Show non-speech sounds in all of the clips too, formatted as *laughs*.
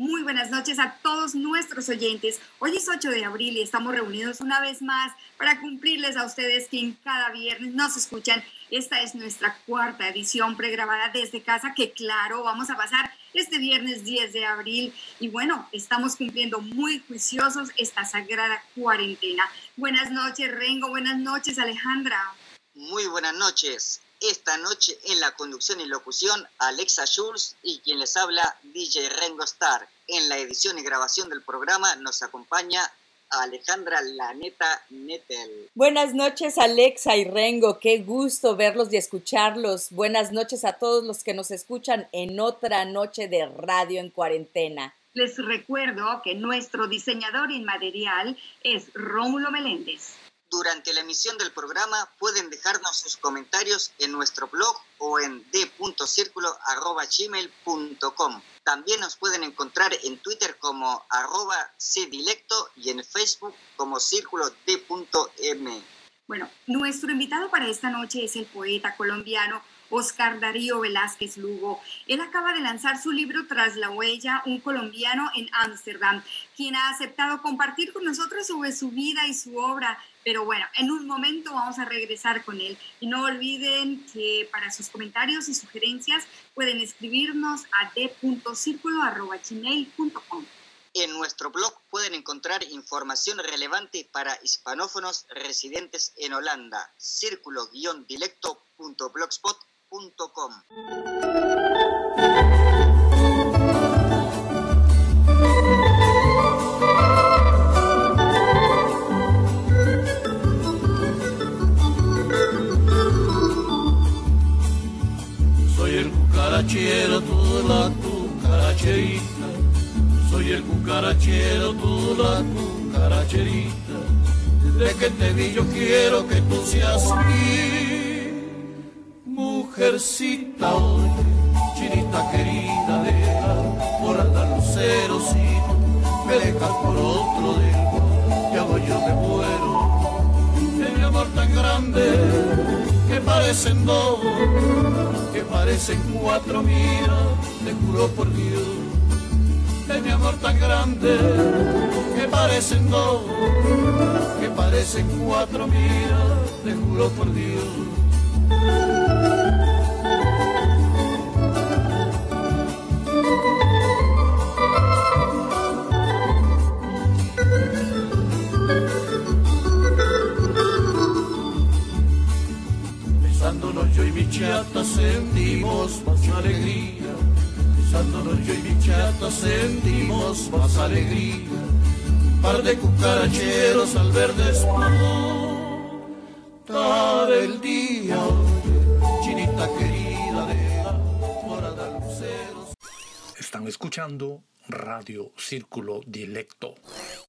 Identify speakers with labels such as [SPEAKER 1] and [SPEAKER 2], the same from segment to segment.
[SPEAKER 1] Muy buenas noches a todos nuestros oyentes. Hoy es 8 de abril y estamos reunidos una vez más para cumplirles a ustedes que en cada viernes nos escuchan. Esta es nuestra cuarta edición pregrabada desde casa que claro, vamos a pasar este viernes 10 de abril y bueno, estamos cumpliendo muy juiciosos esta sagrada cuarentena. Buenas noches Rengo, buenas noches Alejandra.
[SPEAKER 2] Muy buenas noches. Esta noche en la conducción y locución, Alexa Schulz y quien les habla, DJ Rengo Star. En la edición y grabación del programa nos acompaña Alejandra Laneta Netel.
[SPEAKER 3] Buenas noches Alexa y Rengo, qué gusto verlos y escucharlos. Buenas noches a todos los que nos escuchan en otra noche de radio en cuarentena.
[SPEAKER 1] Les recuerdo que nuestro diseñador inmaterial es Rómulo Meléndez.
[SPEAKER 2] Durante la emisión del programa pueden dejarnos sus comentarios en nuestro blog o en d.circulo.gmail.com. También nos pueden encontrar en Twitter como arroba cdilecto y en Facebook como círculo d.m.
[SPEAKER 1] Bueno, nuestro invitado para esta noche es el poeta colombiano Oscar Darío Velázquez Lugo. Él acaba de lanzar su libro Tras la huella, un colombiano en Ámsterdam, quien ha aceptado compartir con nosotros sobre su vida y su obra. Pero bueno, en un momento vamos a regresar con él. Y no olviden que para sus comentarios y sugerencias pueden escribirnos a d.circulo.gmail.com.
[SPEAKER 2] En nuestro blog pueden encontrar información relevante para hispanófonos residentes en Holanda. Círculo-dilecto.blogspot.com
[SPEAKER 4] soy el cucarachero, tú la cucaracherita. Soy el cucarachero, tú la cucaracherita. De que te vi yo quiero que tú seas mi mujercita, oye, chinita querida de la, por andar luceros y me dejas por otro de ya voy yo me muero. De mi amor tan grande que parecen dos, que parecen cuatro, mira, te juro por Dios. De mi amor tan grande que parecen dos, que parecen cuatro, mira, te juro por Dios. Chata sentimos más alegría. Besándonos yo y mi chata sentimos más alegría. Par de cucaracheros al ver despertar el día, chinita querida de la morada luceros.
[SPEAKER 5] Están escuchando Radio Círculo Dilecto.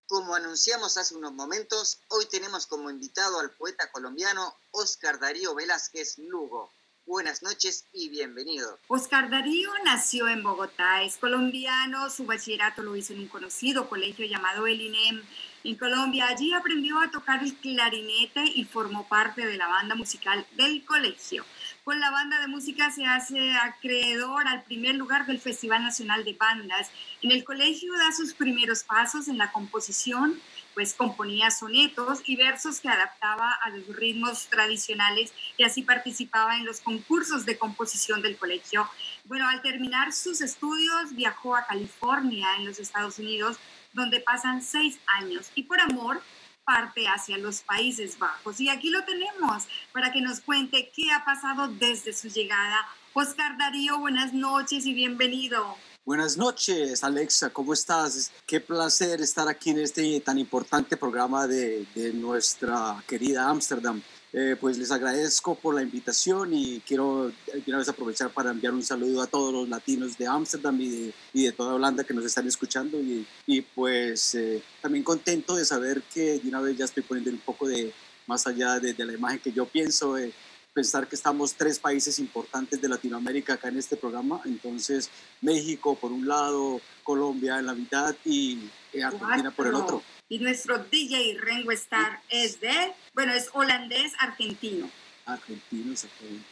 [SPEAKER 2] Como anunciamos hace unos momentos, hoy tenemos como invitado al poeta colombiano Oscar Darío Velázquez Lugo. Buenas noches y bienvenido.
[SPEAKER 1] Oscar Darío nació en Bogotá, es colombiano, su bachillerato lo hizo en un conocido colegio llamado El INEM en Colombia. Allí aprendió a tocar el clarinete y formó parte de la banda musical del colegio. Con la banda de música se hace acreedor al primer lugar del Festival Nacional de Bandas. En el colegio da sus primeros pasos en la composición, pues componía sonetos y versos que adaptaba a los ritmos tradicionales y así participaba en los concursos de composición del colegio. Bueno, al terminar sus estudios viajó a California, en los Estados Unidos, donde pasan seis años y por amor parte hacia los Países Bajos. Y aquí lo tenemos para que nos cuente qué ha pasado desde su llegada. Oscar Darío, buenas noches y bienvenido.
[SPEAKER 6] Buenas noches, Alexa, ¿cómo estás? Qué placer estar aquí en este tan importante programa de, de nuestra querida Ámsterdam. eh, pues les agradezco por la invitación y quiero de una vez aprovechar para enviar un saludo a todos los latinos de Ámsterdam y de, y de, toda Holanda que nos están escuchando y, y pues eh, también contento de saber que de una vez ya estoy poniendo un poco de más allá de, de la imagen que yo pienso, eh, pensar que estamos tres países importantes de Latinoamérica acá en este programa, entonces México por un lado, Colombia en la mitad y Argentina por el otro.
[SPEAKER 1] Y nuestro DJ Rengo Star es de, bueno, es holandés argentino.
[SPEAKER 6] Argentino, exactamente.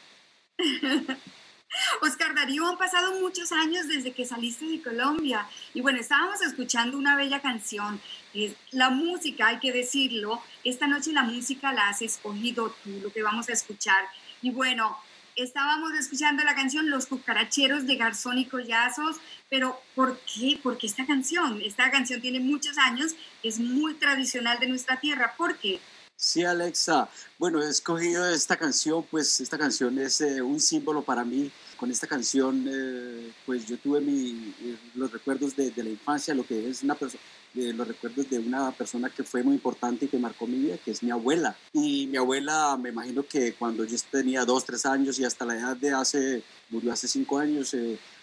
[SPEAKER 6] *laughs*
[SPEAKER 1] Oscar Darío, han pasado muchos años desde que saliste de Colombia. Y bueno, estábamos escuchando una bella canción. La música, hay que decirlo, esta noche la música la has escogido tú, lo que vamos a escuchar. Y bueno, estábamos escuchando la canción Los cucaracheros de Garzón y Collazos, pero ¿por qué? Porque esta canción, esta canción tiene muchos años, es muy tradicional de nuestra tierra. ¿Por qué?
[SPEAKER 6] Sí, Alexa. Bueno, he escogido esta canción, pues esta canción es eh, un símbolo para mí. Con esta canción, eh, pues yo tuve mi, eh, los recuerdos de, la infancia, lo que es una persona, los recuerdos de una persona que fue muy importante y que marcó mi vida, que es mi abuela. Y mi abuela, me imagino que cuando yo tenía dos, tres años y hasta la edad de hace, murió hace cinco años,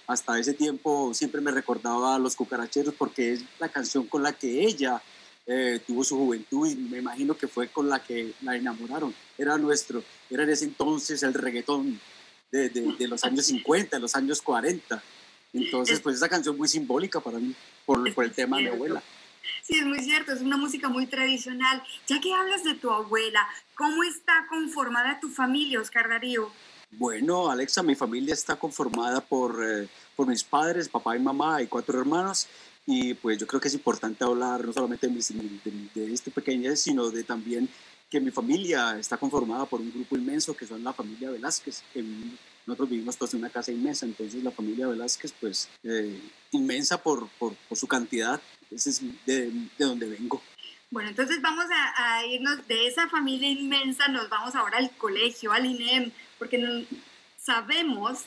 [SPEAKER 6] hasta ese tiempo siempre me recordaba los cucaracheros porque es la canción con la que ella eh, tuvo su juventud y me imagino que fue con la que la enamoraron. Era nuestro, era en ese entonces el reggaetón de, de, de los años 50, de los años 40. Entonces, pues esa canción muy simbólica para mí, por, por el tema de mi abuela.
[SPEAKER 1] Sí, es muy cierto, es una música muy tradicional. Ya que hablas de tu abuela, ¿cómo está conformada tu familia, Oscar Darío?
[SPEAKER 6] Bueno, Alexa, mi familia está conformada por, eh, por mis padres, papá y mamá y cuatro hermanos. Y pues yo creo que es importante hablar no solamente de, mis, de, de este pequeñez, sino de también que mi familia está conformada por un grupo inmenso que son la familia Velázquez, que nosotros vivimos todos en una casa inmensa, entonces la familia Velázquez, pues eh, inmensa por, por, por, su cantidad, ese es de, de donde vengo.
[SPEAKER 1] Bueno, entonces vamos a, a, irnos de esa familia inmensa, nos vamos ahora al colegio, al INEM, porque no, sabemos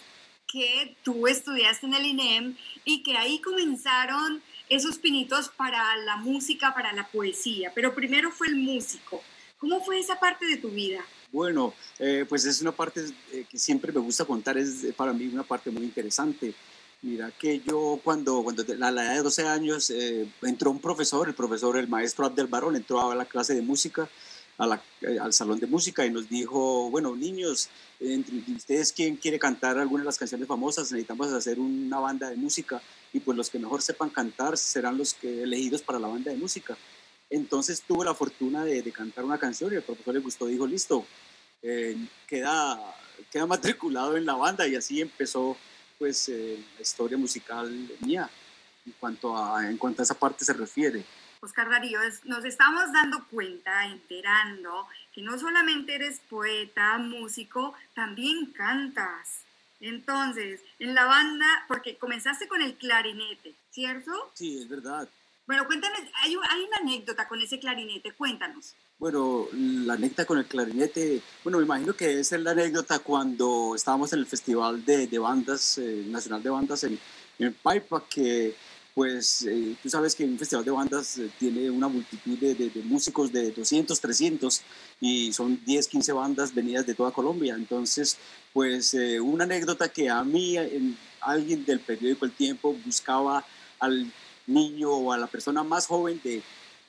[SPEAKER 1] que tú estudiaste en el INEM y que ahí comenzaron esos pinitos para la música, para la poesía, pero primero fue el músico. ¿Cómo fue esa parte de tu vida?
[SPEAKER 6] Bueno, eh, pues es una parte eh, que siempre me gusta contar, es eh, para mí una parte muy interesante. Mira que yo cuando, cuando a la edad de 12 años entró un profesor, el profesor, el maestro Abdel Barón, entró a la clase de música, la, al salón de música y nos dijo, bueno, niños, entre ustedes, ¿quién quiere cantar alguna de las canciones famosas? Necesitamos hacer una banda de música y pues los que mejor sepan cantar serán los que elegidos para la banda de música. Entonces tuve la fortuna de, de, cantar una canción y el profesor le gustó, dijo, listo, eh, queda, queda matriculado en la banda y así empezó pues eh, la historia musical mía en cuanto, a, en cuanto a esa parte se refiere.
[SPEAKER 1] Oscar Darío, nos estamos dando cuenta, enterando, que no solamente eres poeta, músico, también cantas. Entonces, en la banda, porque comenzaste con el clarinete, ¿cierto?
[SPEAKER 6] Sí, es verdad.
[SPEAKER 1] Bueno, cuéntame, hay, hay, una anécdota con ese clarinete, cuéntanos.
[SPEAKER 6] Bueno, la anécdota con el clarinete, bueno, me imagino que es la anécdota cuando estábamos en el Festival de, de Bandas, eh, Nacional de Bandas en, en Paipa, que pues eh, tú sabes que un festival de bandas eh, tiene una multitud de, músicos de 200, 300 y son 10, 15 bandas venidas de toda Colombia. Entonces, pues eh, una anécdota que a mí, en, alguien del periódico El Tiempo buscaba al niño o a la persona más joven de,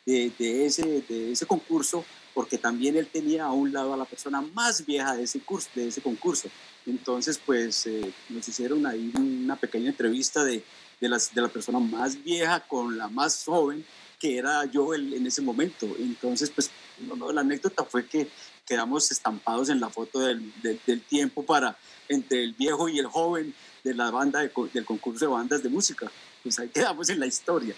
[SPEAKER 6] de, ese, de ese concurso, porque también él tenía a un lado a la persona más vieja de ese, curso, de ese concurso. Entonces, pues nos hicieron ahí una pequeña entrevista de, de, las, de la persona más vieja con la más joven, que era yo el, en ese momento. Entonces, pues no, no, la anécdota fue que quedamos estampados en la foto del, del, del tiempo para entre el viejo y el joven de la banda de, del concurso de bandas de música pues ahí quedamos en la historia.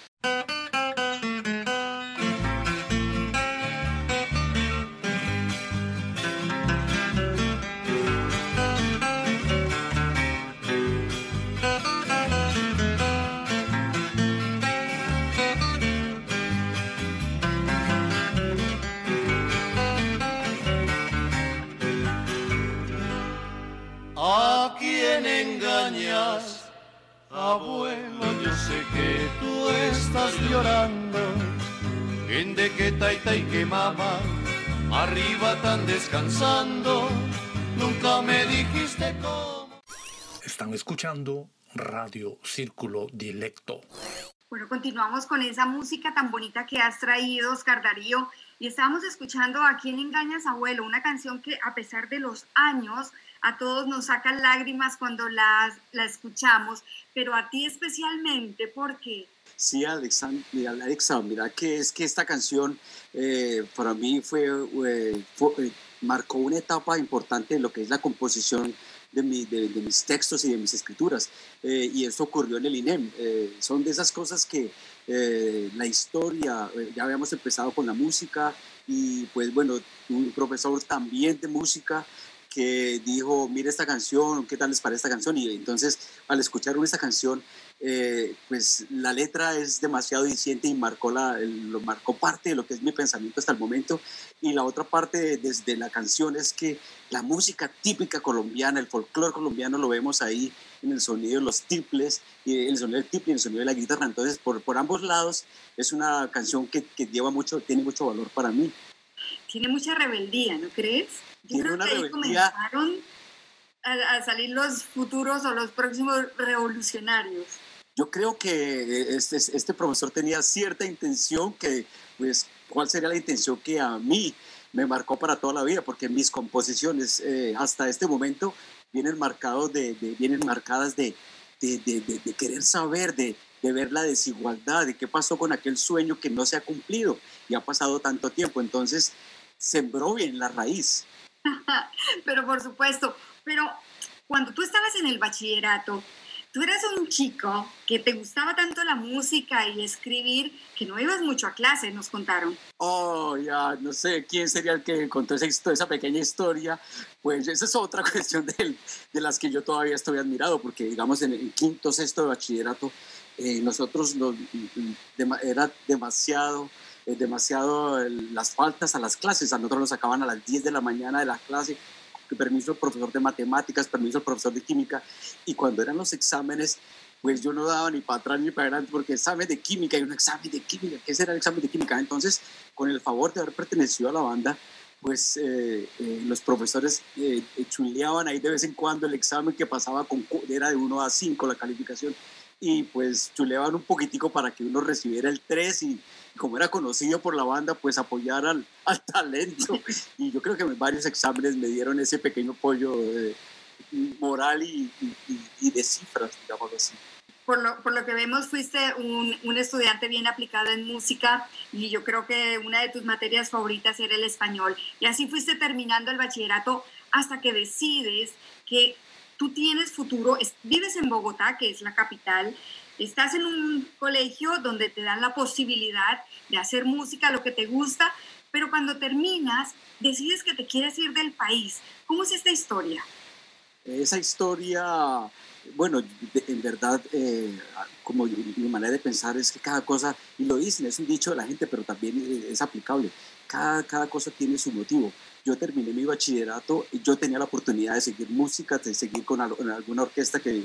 [SPEAKER 4] Abuelo, yo sé que tú estás llorando en de que taita y que mama arriba tan descansando, nunca me dijiste cómo.
[SPEAKER 5] Están escuchando Radio Círculo Dilecto.
[SPEAKER 1] Bueno, continuamos con esa música tan bonita que has traído, Oscar Darío. Y estábamos escuchando A quién engañas, abuelo, una canción que a pesar de los años, a todos nos sacan lágrimas cuando la, la escuchamos, pero a ti especialmente, ¿por qué?
[SPEAKER 6] Sí, Alexa, Alexa, mira que es que esta canción eh, para mí fue, eh, eh, marcó una etapa importante en lo que es la composición de, mi, de, mis textos y de mis escrituras. y eso ocurrió en el INEM. son de esas cosas que la historia, ya habíamos empezado con la música y pues bueno, un profesor también de música que dijo, mire esta canción, ¿qué tal les parece esta canción? Y entonces al escuchar esta canción, eh, pues la letra es demasiado diciente y marcó, la, lo marcó parte de lo que es mi pensamiento hasta el momento. Y la otra parte desde la canción es que la música típica colombiana, el folclore colombiano lo vemos ahí en el sonido de los triples, y el sonido del triple y el sonido de la guitarra. Entonces, por, por ambos lados, es una canción que, que lleva mucho, tiene mucho valor para mí.
[SPEAKER 1] Tiene mucha rebeldía, ¿no crees?
[SPEAKER 6] Yo creo que ahí comenzaron
[SPEAKER 1] a, salir los futuros o los próximos revolucionarios.
[SPEAKER 6] Yo creo que este, este profesor tenía cierta intención que, pues, ¿cuál sería la intención que a mí me marcó para toda la vida? Porque mis composiciones eh, hasta este momento vienen, marcados de, vienen marcadas de, de, de, querer saber, de, de ver la desigualdad, de qué pasó con aquel sueño que no se ha cumplido y ha pasado tanto tiempo. Entonces, sembró bien la raíz. *laughs*
[SPEAKER 1] pero por supuesto, pero cuando tú estabas en el bachillerato, tú eras un chico que te gustaba tanto la música y escribir que no ibas mucho a clase, nos contaron.
[SPEAKER 6] Oh, ya, no sé quién sería el que contó esa, esa pequeña historia. Pues esa es otra *laughs* cuestión de, de las que yo todavía estoy admirado, porque digamos en el quinto, sexto de bachillerato, eh, nosotros era demasiado demasiado las faltas a las clases. A nosotros nos sacaban a las 10 de la mañana de la clase, permiso el profesor de matemáticas, permiso el profesor de química, y cuando eran los exámenes, pues yo no daba ni para atrás ni para adelante, porque examen de química y un examen de química, ¿qué será el examen de química? Entonces, con el favor de haber pertenecido a la banda, pues eh, eh, los profesores eh, chuleaban ahí de vez en cuando el examen que pasaba con, era de 1 a 5 la calificación, y pues chuleaban un poquitico para que uno recibiera el 3 y como era conocido por la banda, pues apoyar al, *laughs* al talento. Y yo creo que en varios exámenes me dieron ese pequeño apoyo moral y, y, de cifras, digamos así.
[SPEAKER 1] Por lo, por lo, que vemos, fuiste un, un, estudiante bien aplicado en música y yo creo que una de tus materias favoritas era el español. Y así fuiste terminando el bachillerato hasta que decides que tú tienes futuro, vives en Bogotá, que es la capital, estás en un colegio donde te dan la posibilidad de hacer música, lo que te gusta, pero cuando terminas, decides que te quieres ir del país. ¿Cómo es esta historia?
[SPEAKER 6] Esa historia, bueno, en verdad, eh, como mi manera de pensar es que cada cosa, y lo dicen, es un dicho de la gente, pero también es aplicable, cada, cada cosa tiene su motivo yo terminé mi bachillerato y yo tenía la oportunidad de seguir música, de seguir con alguna orquesta que,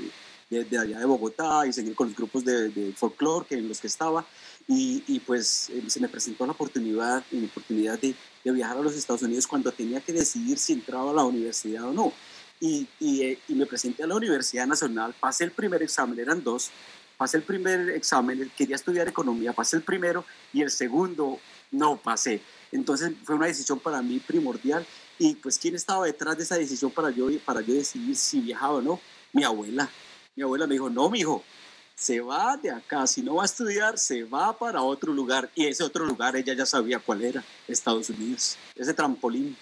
[SPEAKER 6] de, allá de Bogotá y seguir con los grupos de, de folclore que, en los que estaba. Y, pues eh, se me presentó la oportunidad, la oportunidad de, de, viajar a los Estados Unidos cuando tenía que decidir si entraba a la universidad o no. Y, y, eh, y me presenté a la Universidad Nacional, pasé el primer examen, eran dos, pasé el primer examen, quería estudiar economía, pasé el primero y el segundo no pasé. Entonces fue una decisión para mí primordial. Y pues, ¿quién estaba detrás de esa decisión para yo, para yo decidir si viajaba o no? Mi abuela. Mi abuela me dijo, no, mi hijo, se va de acá. Si no va a estudiar, se va para otro lugar. Y ese otro lugar ella ya sabía cuál era, Estados Unidos. Ese trampolín.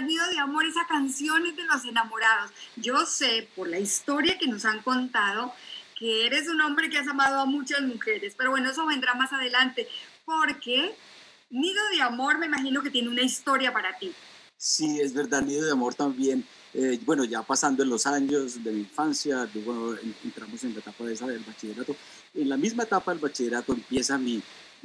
[SPEAKER 1] Nido de Amor, esa canción es de los enamorados. Yo sé por la historia que nos han contado que eres un hombre que has amado a muchas mujeres, pero bueno, eso vendrá más adelante, porque Nido de Amor me imagino que tiene una historia para ti.
[SPEAKER 6] Sí, es verdad, Nido de Amor también. Eh, bueno, ya pasando en los años de mi infancia, luego entramos en la etapa de esa del bachillerato. En la misma etapa del bachillerato empieza mi,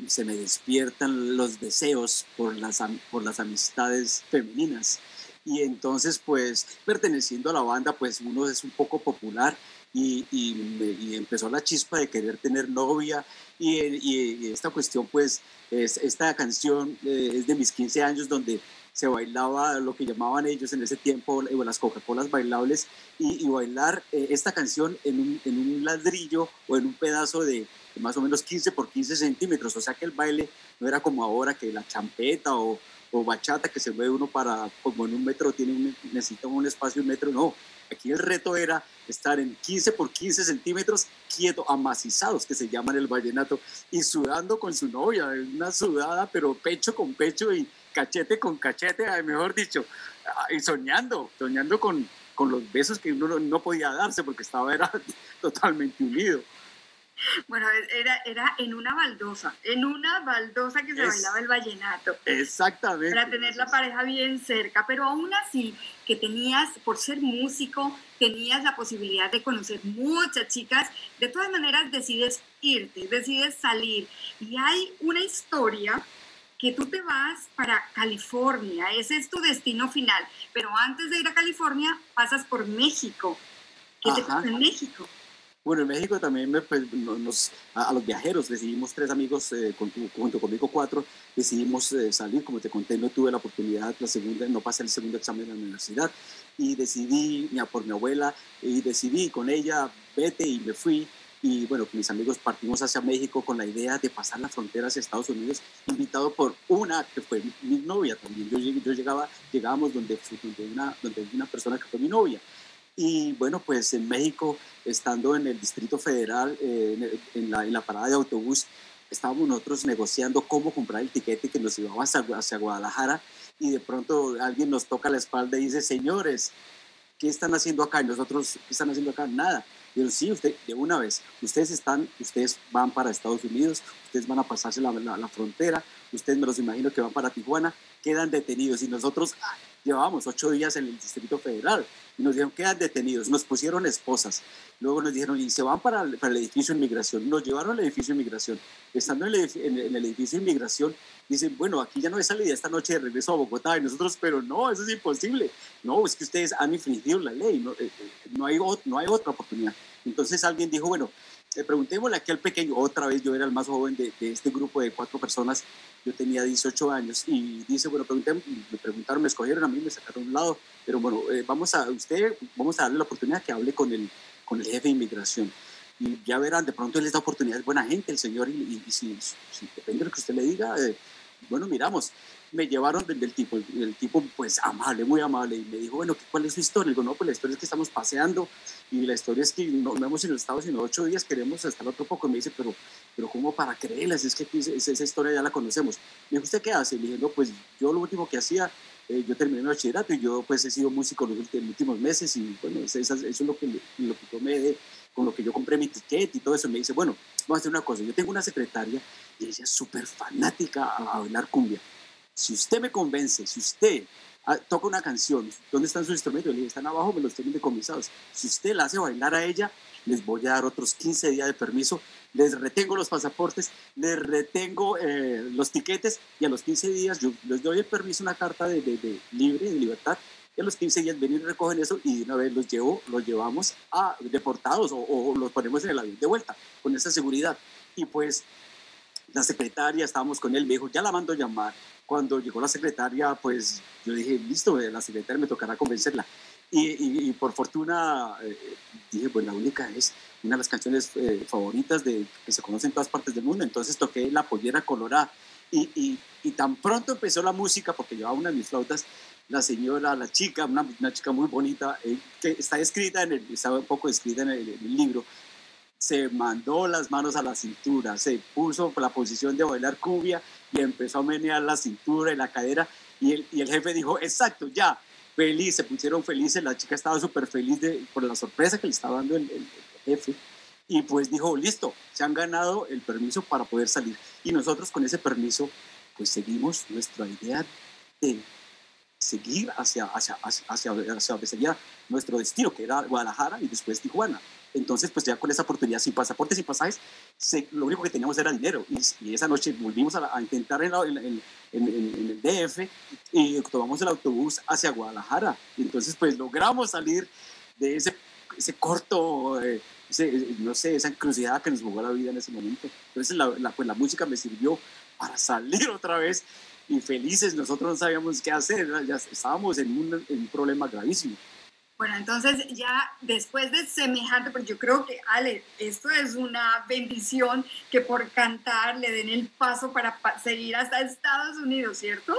[SPEAKER 6] se me despiertan los deseos por las, por las amistades femeninas. Y entonces, pues, perteneciendo a la banda, pues uno es un poco popular y, empezó la chispa de querer tener novia. Y, esta cuestión, pues, es, esta canción eh, es de mis 15 años donde se bailaba lo que llamaban ellos en ese tiempo eh, las Coca-Colas bailables y, bailar eh, esta canción en un, ladrillo o en un pedazo de, más o menos 15 por 15 centímetros. O sea que el baile no era como ahora que la champeta o, o bachata que se mueve uno para, como en un metro, tiene un, necesita un espacio, un metro, no. Aquí el reto era estar en 15 por 15 centímetros quieto, amacizados, que se llaman el vallenato, y sudando con su novia, una sudada, pero pecho con pecho y cachete con cachete, mejor dicho, y soñando, soñando con, con los besos que uno no podía darse porque estaba era *laughs* totalmente unido. *laughs*
[SPEAKER 1] Bueno, era, era en una baldosa, en una baldosa que se bailaba el vallenato.
[SPEAKER 6] Exactamente.
[SPEAKER 1] Para tener la pareja bien cerca, pero aún así, que tenías, por ser músico, tenías la posibilidad de conocer muchas chicas, de todas maneras decides irte, decides salir. Y hay una historia que tú te vas para California, ese es tu destino final, pero antes de ir a California pasas por México. ¿Qué te pasa en México?
[SPEAKER 6] Bueno, en México también pues, nos, a, los viajeros decidimos tres amigos, eh, junto conmigo cuatro, decidimos eh, salir, como te conté, no tuve la oportunidad, la segunda, no pasé el segundo examen en la universidad y decidí, ya por mi abuela, y decidí con ella, vete y me fui. Y bueno, con mis amigos partimos hacia México con la idea de pasar la frontera hacia Estados Unidos, invitado por una que fue mi novia también. Yo, yo llegaba, llegábamos donde, donde, una, donde una persona que fue mi novia. Y bueno, pues en México, estando en el Distrito Federal, eh, en, la, parada de autobús, estábamos nosotros negociando cómo comprar el tiquete que nos íbamos hacia, hacia Guadalajara y de pronto alguien nos toca la espalda y dice, señores, ¿qué están haciendo acá? Y nosotros, ¿qué están haciendo acá? Nada. Y yo, sí, usted, de una vez, ustedes están, ustedes van para Estados Unidos, ustedes van a pasarse la, la, la frontera, ustedes me los imagino que van para Tijuana, quedan detenidos y nosotros ah, llevábamos ocho días en el Distrito Federal y nos dijeron, quedan detenidos, nos pusieron esposas. Luego nos dijeron, y se van para, para el edificio de inmigración. Nos llevaron al edificio de inmigración. Estando en el, en el, edificio de inmigración, dicen, bueno, aquí ya no hay salida esta noche de regreso a Bogotá. Y nosotros, pero no, eso es imposible. No, es que ustedes han infringido la ley, no, eh, eh, no, hay, no hay otra oportunidad. Entonces alguien dijo, bueno, eh, preguntémosle aquí al pequeño, otra vez yo era el más joven de, de, este grupo de cuatro personas, yo tenía 18 años y dice, bueno, me preguntaron, me escogieron a mí, me sacaron a un lado, pero bueno, eh, vamos a, usted, vamos a darle la oportunidad que hable con el, con el jefe de inmigración. Y ya verán, de pronto él les da oportunidad, es buena gente el señor, y, si, depende de lo que usted le diga, eh, bueno, miramos. Me llevaron del, tipo, el tipo pues amable, muy amable, y me dijo, bueno, ¿cuál es su historia? Le digo, no, pues la historia es que estamos paseando, y la historia es que no, hemos ido a Estado sino ocho días, queremos estar otro poco. Y me dice, pero, pero ¿cómo para creerlas? Es que esa, historia ya la conocemos. Me dijo, ¿usted qué hace? Le dije, no, pues yo lo último que hacía eh, yo terminé mi bachillerato y yo pues he sido músico los últimos meses y bueno, eso, eso es lo que, lo que tomé con lo que yo compré mi ticket y todo eso. Me dice, bueno, vamos a hacer una cosa, yo tengo una secretaria ella es súper fanática a, bailar cumbia. Si usted me convence, si usted ah, toca una canción, ¿dónde están sus instrumentos? Le dije, están abajo, me los tienen decomisados. Si usted la hace bailar a ella, les voy a dar otros 15 días de permiso, les retengo los pasaportes, les retengo eh, los tiquetes y a los 15 días yo les doy el permiso, una carta de, libre, de libertad, y a los 15 días ven y recogen eso y de una vez los llevo, los llevamos a deportados o, o los ponemos en el avión de vuelta con esa seguridad. Y pues la secretaria, estábamos con él, me dijo, ya la mando a llamar. Cuando llegó la secretaria, pues yo dije, listo, la secretaria me tocará convencerla. Y, por fortuna eh, dije, pues la única es una de las canciones eh, favoritas de, que se conoce en todas partes del mundo. Entonces toqué La Pollera Colorada. Y, y, tan pronto empezó la música, porque llevaba una de mis flautas, la señora, la chica, una, una chica muy bonita, eh, que está escrita estaba un poco escrita en el, libro, se mandó las manos a la cintura, se puso la posición de bailar cubia y empezó a menear la cintura y la cadera y el, y el jefe dijo, exacto, ya, feliz, se pusieron felices, la chica estaba súper feliz de, por la sorpresa que le estaba dando el, jefe y pues dijo, listo, se han ganado el permiso para poder salir. Y nosotros con ese permiso, pues seguimos nuestra idea de seguir hacia, hacia, hacia, hacia, hacia nuestro destino, que era Guadalajara y después Tijuana. Entonces, pues ya con esa oportunidad, sin pasaportes, sin pasajes, se, lo único que teníamos era dinero. Y, y esa noche volvimos a, a intentar en, la, en, en, en, el DF y tomamos el autobús hacia Guadalajara. Y entonces, pues logramos salir de ese, ese corto, eh, ese, no sé, esa encrucijada que nos jugó la vida en ese momento. Entonces, la, la, pues la música me sirvió para salir *laughs* otra vez y felices. Nosotros no sabíamos qué hacer, ya estábamos en un, en un problema gravísimo.
[SPEAKER 1] Bueno, entonces ya después de semejante, pues yo creo que, Ale, esto es una bendición que por cantar le den el paso para seguir hasta Estados Unidos, ¿cierto?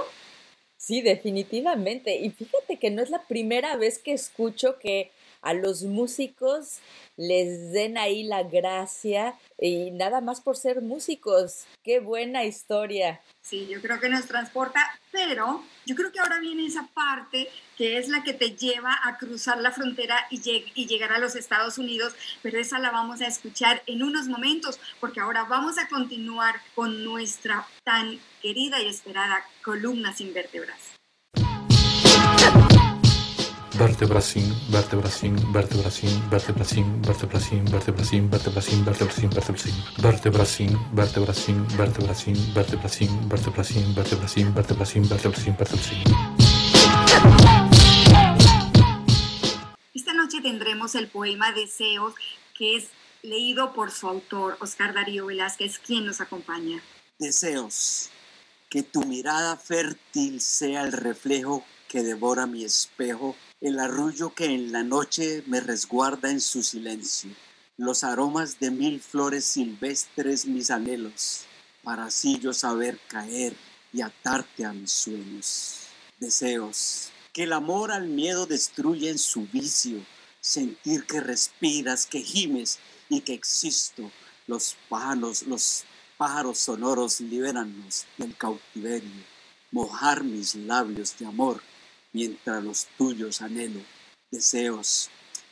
[SPEAKER 3] Sí, definitivamente. Y fíjate que no es la primera vez que escucho que a los músicos les den ahí la gracia y nada más por ser músicos. Qué buena historia.
[SPEAKER 1] Sí, yo creo que nos transporta, pero yo creo que ahora viene esa parte que es la que te lleva a cruzar la frontera y, y, llegar a los Estados Unidos, pero esa la vamos a escuchar en unos momentos, porque ahora vamos a continuar con nuestra tan querida y esperada columna sin vértebras.
[SPEAKER 5] Vertebracín, vertebracín, vertebracín, vertebracín, vertebracín, vertebracín, vertebracín, vertebracín, vertebracín, vertebracín, vertebracín, vertebracín, vertebracín, vertebracín, vertebracín, vertebracín, vertebracín, vertebracín.
[SPEAKER 1] Esta noche tendremos el poema Deseos, que es leído por su autor, Oscar Darío Velázquez, quien nos acompaña.
[SPEAKER 6] Deseos, que tu mirada fértil sea el reflejo que devora mi espejo el arrullo que en la noche me resguarda en su silencio, los aromas de mil flores silvestres mis anhelos, para así yo saber caer y atarte a mis sueños. Deseos, que el amor al miedo destruye en su vicio, sentir que respiras, que gimes y que existo. Los pájaros, los pájaros sonoros libérannos del cautiverio, mojar mis labios de amor mientras los tuyos anhelo, deseos.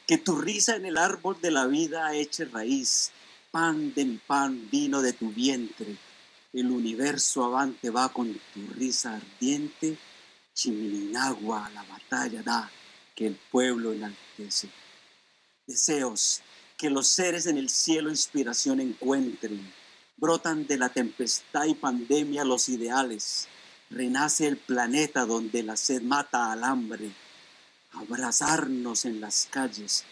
[SPEAKER 6] Que tu risa en el árbol de la vida eche raíz, pan de mi pan, vino de tu vientre. El universo avante va con tu risa ardiente, Chimilinagua la batalla da, que el pueblo enaltece. Deseos, que los seres en el cielo inspiración encuentren, brotan de la tempestad y pandemia los ideales, renace el planeta donde la sed mata al hambre, abrazarnos en las calles,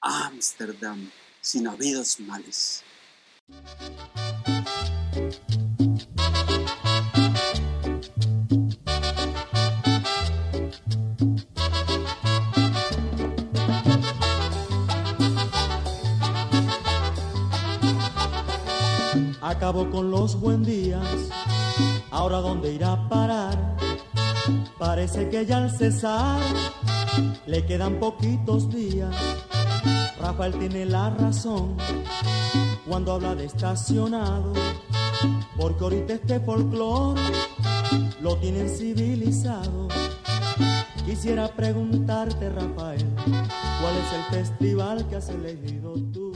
[SPEAKER 6] Ámsterdam, sin habidos males.
[SPEAKER 7] Acabo con los buen días ahora dónde irá a parar. Parece que ya al cesar le quedan poquitos días. Rafael tiene la razón cuando habla de estacionado, porque ahorita este folclore lo tienen civilizado. Quisiera preguntarte, Rafael, ¿cuál es el festival que has elegido tú?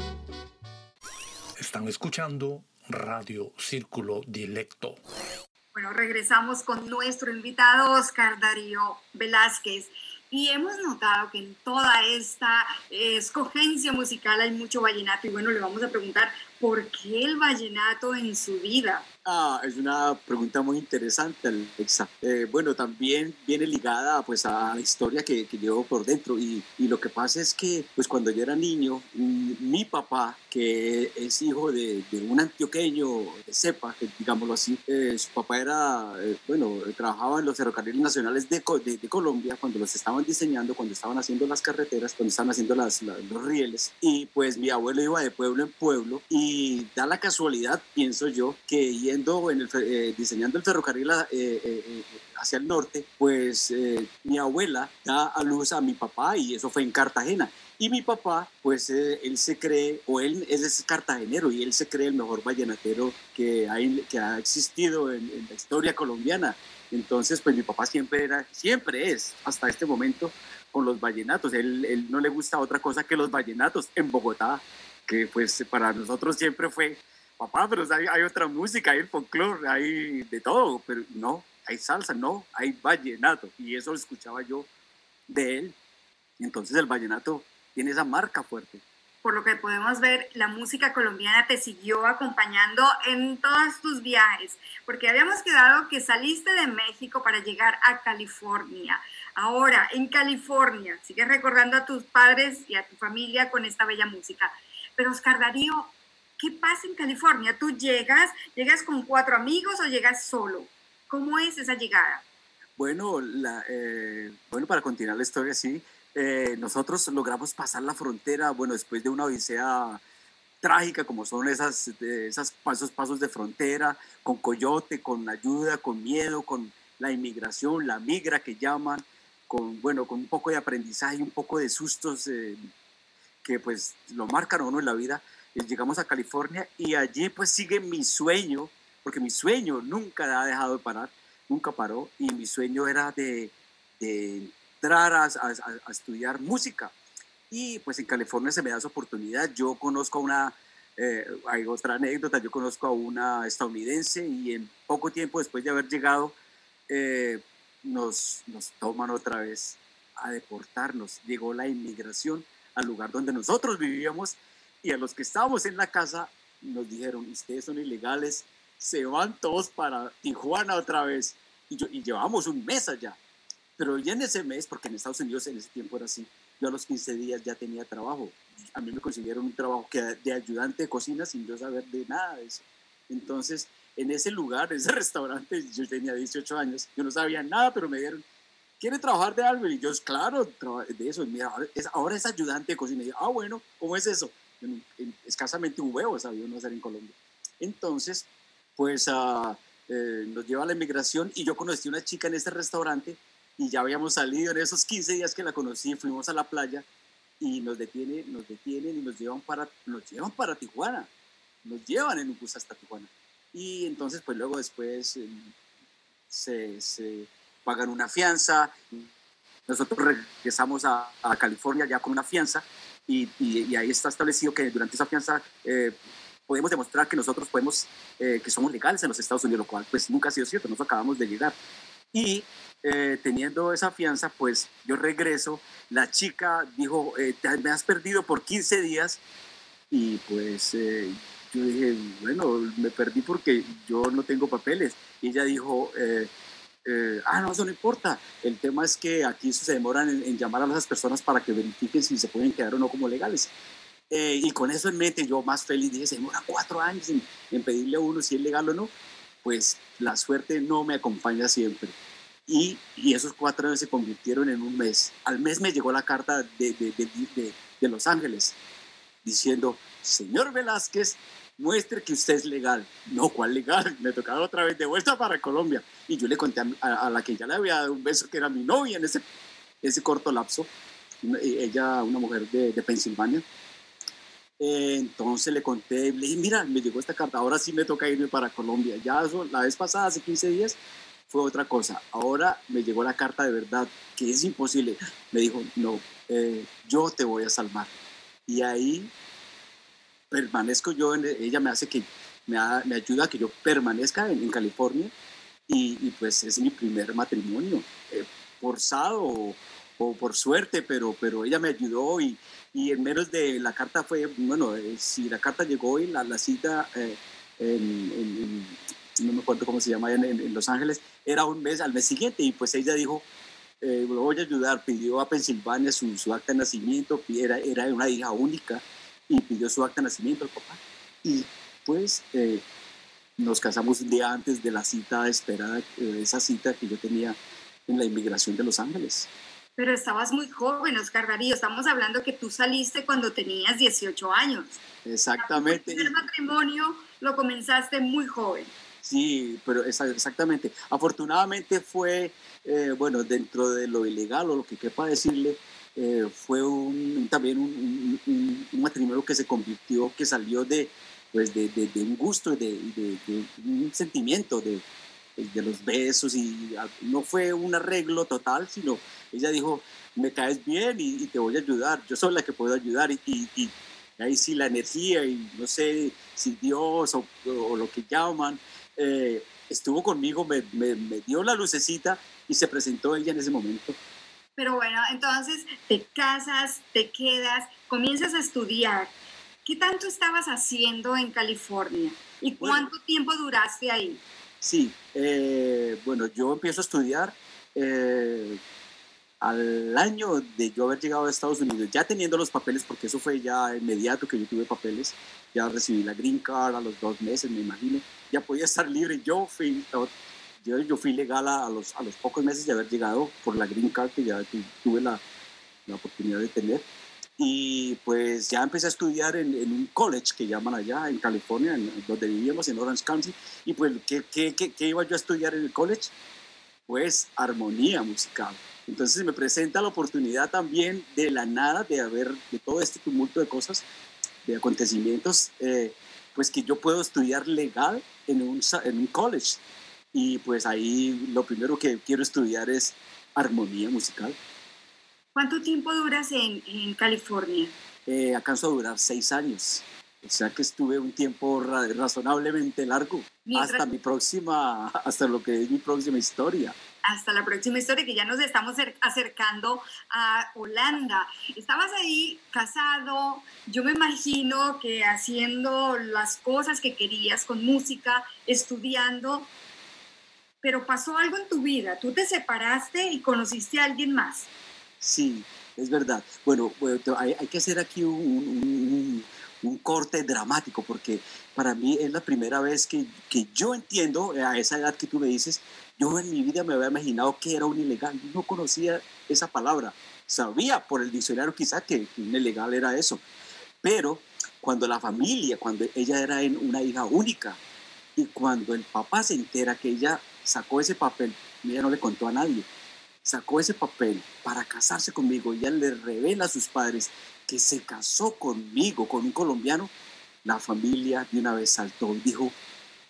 [SPEAKER 5] Están escuchando Radio Círculo Dilecto.
[SPEAKER 1] Bueno, regresamos con nuestro invitado Oscar Darío Velázquez y hemos notado que en toda esta escogencia musical hay mucho vallenato y bueno, le vamos a preguntar por qué el vallenato en su vida.
[SPEAKER 6] Ah, es una pregunta muy interesante, Alexa. Eh, bueno, también viene ligada pues a la historia que, que llevo por dentro. Y, y, lo que pasa es que pues cuando yo era niño, mi papá, que es hijo de, de un antioqueño de cepa, digámoslo así, eh, su papá era, eh, bueno, trabajaba en los ferrocarriles nacionales de, de, de, Colombia cuando los estaban diseñando, cuando estaban haciendo las carreteras, cuando estaban haciendo las, las, los rieles. Y pues mi abuelo iba de pueblo en pueblo. Y da la casualidad, pienso yo, que en el, eh, diseñando el ferrocarril hacia el norte, pues mi abuela da a luz a mi papá y eso fue en Cartagena. Y mi papá, pues él se cree, o él, es cartagenero y él se cree el mejor vallenatero que, hay, que ha existido en, en la historia colombiana. Entonces, pues mi papá siempre era, siempre es, hasta este momento, con los vallenatos. Él, él, no le gusta otra cosa que los vallenatos en Bogotá, que pues para nosotros siempre fue, papá, pero hay, hay otra música, hay el folclore, hay de todo, pero no, hay salsa, no, hay vallenato. Y eso lo escuchaba yo de él. Entonces el vallenato tiene esa marca fuerte
[SPEAKER 1] por lo que podemos ver, la música colombiana te siguió acompañando en todos tus viajes, porque habíamos quedado que saliste de México para llegar a California. Ahora, en California, sigues recordando a tus padres y a tu familia con esta bella música. Pero Oscar Darío, ¿qué pasa en California? ¿Tú llegas, llegas con cuatro amigos o llegas solo? ¿Cómo es esa llegada?
[SPEAKER 6] Bueno, la, eh, bueno para continuar la historia, sí. Eh, nosotros logramos pasar la frontera, bueno, después de una odisea trágica como son esas, esas pasos, pasos de frontera, con coyote, con ayuda, con miedo, con la inmigración, la migra que llaman, con, bueno, con un poco de aprendizaje, un poco de sustos eh, que pues lo marcan a uno en la vida. Eh, llegamos a California y allí pues sigue mi sueño, porque mi sueño nunca ha dejado de parar, nunca paró, y mi sueño era de, de entrar a, estudiar música. Y pues en California se me da esa oportunidad. Yo conozco a una, eh, hay otra anécdota, yo conozco a una estadounidense y en poco tiempo después de haber llegado, eh, nos, nos toman otra vez a deportarnos. Llegó la inmigración al lugar donde nosotros vivíamos y a los que estábamos en la casa nos dijeron, ustedes son ilegales, se van todos para Tijuana otra vez. Y, yo, y llevamos un mes allá. Pero ya en ese mes, porque en Estados Unidos en ese tiempo era así, yo a los 15 días ya tenía trabajo. A mí me consiguieron un trabajo que, de ayudante de cocina sin yo saber de nada de eso. Entonces, en ese lugar, en ese *laughs* restaurante, yo tenía 18 años, yo no sabía nada, pero me dieron, ¿quiere trabajar de algo? Y yo, claro, de eso. Mira, ahora es, ahora es ayudante de cocina. Y yo, ah, bueno, ¿cómo es eso? Escasamente un huevo sabía uno hacer en Colombia. Entonces, pues uh, eh, nos lleva a la inmigración y yo conocí a una chica en este restaurante y ya habíamos salido en esos 15 días que la conocí, fuimos a la playa y nos detienen, nos detienen y nos llevan para, nos llevan para Tijuana, nos llevan en un bus hasta Tijuana. Y entonces, pues luego después eh, se, se, pagan una fianza, nosotros regresamos a, a, California ya con una fianza y, y, ahí está establecido que durante esa fianza eh, podemos demostrar que nosotros podemos, eh, que somos legales en los Estados Unidos, lo cual pues nunca ha sido cierto, nosotros acabamos de llegar. Y eh, teniendo esa fianza, pues yo regreso. La chica dijo, eh, me has perdido por 15 días. Y pues eh, yo dije, bueno, me perdí porque yo no tengo papeles. Y ella dijo, ah, no, eso no importa. El tema es que aquí se demoran en, llamar a esas personas para que verifiquen si se pueden quedar o no como legales. y con eso en mente, yo más feliz dije, se demora cuatro años en, en pedirle a uno si es legal o no pues la suerte no me acompaña siempre. Y, y, esos cuatro años se convirtieron en un mes. Al mes me llegó la carta de, de, de, de Los Ángeles diciendo, señor Velázquez, muestre que usted es legal. No, ¿cuál legal? Me tocaba otra vez de vuelta para Colombia. Y yo le conté a, la que ya le había dado un beso, que era mi novia en ese, ese corto lapso, ella, una mujer de, de Pensilvania, entonces le conté, le dije, mira, me llegó esta carta, ahora sí me toca irme para Colombia. Ya eso, la vez pasada, hace 15 días, fue otra cosa. Ahora me llegó la carta de verdad, que es imposible. Me dijo, no, eh, yo te voy a salvar. Y ahí permanezco yo, en, ella me hace que, me, ayuda a que yo permanezca en, California y, pues es mi primer matrimonio, eh, forzado o, por suerte, pero, pero ella me ayudó y, y en menos de la carta fue, bueno, eh, si la carta llegó y la, cita eh, en, no me acuerdo cómo se llama en, Los Ángeles, era un mes al mes siguiente y pues ella dijo, eh, voy a ayudar, pidió a Pensilvania su, su acta de nacimiento, era, era una hija única y pidió su acta de nacimiento al papá. Y pues nos casamos un día antes de la cita esperada, esa cita que yo tenía en la inmigración de Los Ángeles.
[SPEAKER 1] Pero estabas muy joven, Oscar Darío. Estamos hablando que tú saliste cuando tenías 18 años.
[SPEAKER 6] Exactamente.
[SPEAKER 1] El matrimonio lo comenzaste muy joven.
[SPEAKER 6] Sí, pero exactamente. Afortunadamente fue, eh, bueno, dentro de lo ilegal o lo que quepa decirle, eh, fue un, también un, matrimonio que se convirtió, que salió de, pues un gusto, de, de, un sentimiento de, de los besos y no fue un arreglo total, sino ella dijo, me caes bien y, te voy a ayudar, yo soy la que puedo ayudar y, y, ahí sí la energía y no sé si Dios o, lo que llaman eh, estuvo conmigo, me, me, me dio la lucecita y se presentó ella en ese momento.
[SPEAKER 1] Pero bueno, entonces te casas, te quedas, comienzas a estudiar. ¿Qué tanto estabas haciendo en California? ¿Y cuánto tiempo duraste ahí?
[SPEAKER 6] Sí, eh, bueno, yo empiezo a estudiar eh, al año de yo haber llegado a Estados Unidos, ya teniendo los papeles, porque eso fue ya inmediato que yo tuve papeles, ya recibí la green card a los dos meses, me imagino, ya podía estar libre. Yo fui, yo, yo fui legal a, los, a los pocos meses de haber llegado por la green card que ya tuve la, la oportunidad de tener. Y pues ya empecé a estudiar en, en, un college que llaman allá en California, en, donde vivíamos, en Orange County. Y pues, ¿qué, qué, qué, iba yo a estudiar en el college? Pues armonía musical. Entonces me presenta la oportunidad también de la nada, de haber, de todo este tumulto de cosas, de acontecimientos, eh, pues que yo puedo estudiar legal en un, en un college. Y pues ahí lo primero que quiero estudiar es armonía musical.
[SPEAKER 1] ¿Cuánto tiempo duras en, en California?
[SPEAKER 6] Eh, alcanzo a durar seis años. O sea que estuve un tiempo razonablemente largo. Hasta mi próxima, *laughs* hasta lo que es mi próxima historia.
[SPEAKER 1] Hasta la próxima historia, que ya nos estamos acercando a Holanda. Estabas ahí casado, yo me imagino que haciendo las cosas que querías con música, estudiando, pero pasó algo en tu vida. Tú te separaste y conociste a alguien más.
[SPEAKER 6] Sí, es verdad. Bueno, hay, que hacer aquí un, corte dramático porque para mí es la primera vez que, yo entiendo a esa edad que tú me dices, yo en mi vida me había imaginado que era un ilegal, no conocía esa palabra, sabía por el diccionario quizá que un ilegal era eso, pero cuando la familia, cuando ella era una hija única y cuando el papá se entera que ella sacó ese papel, ella no le contó a nadie, sacó ese papel para casarse conmigo ella le revela a sus padres que se casó conmigo, con un colombiano, la familia de una vez saltó y dijo,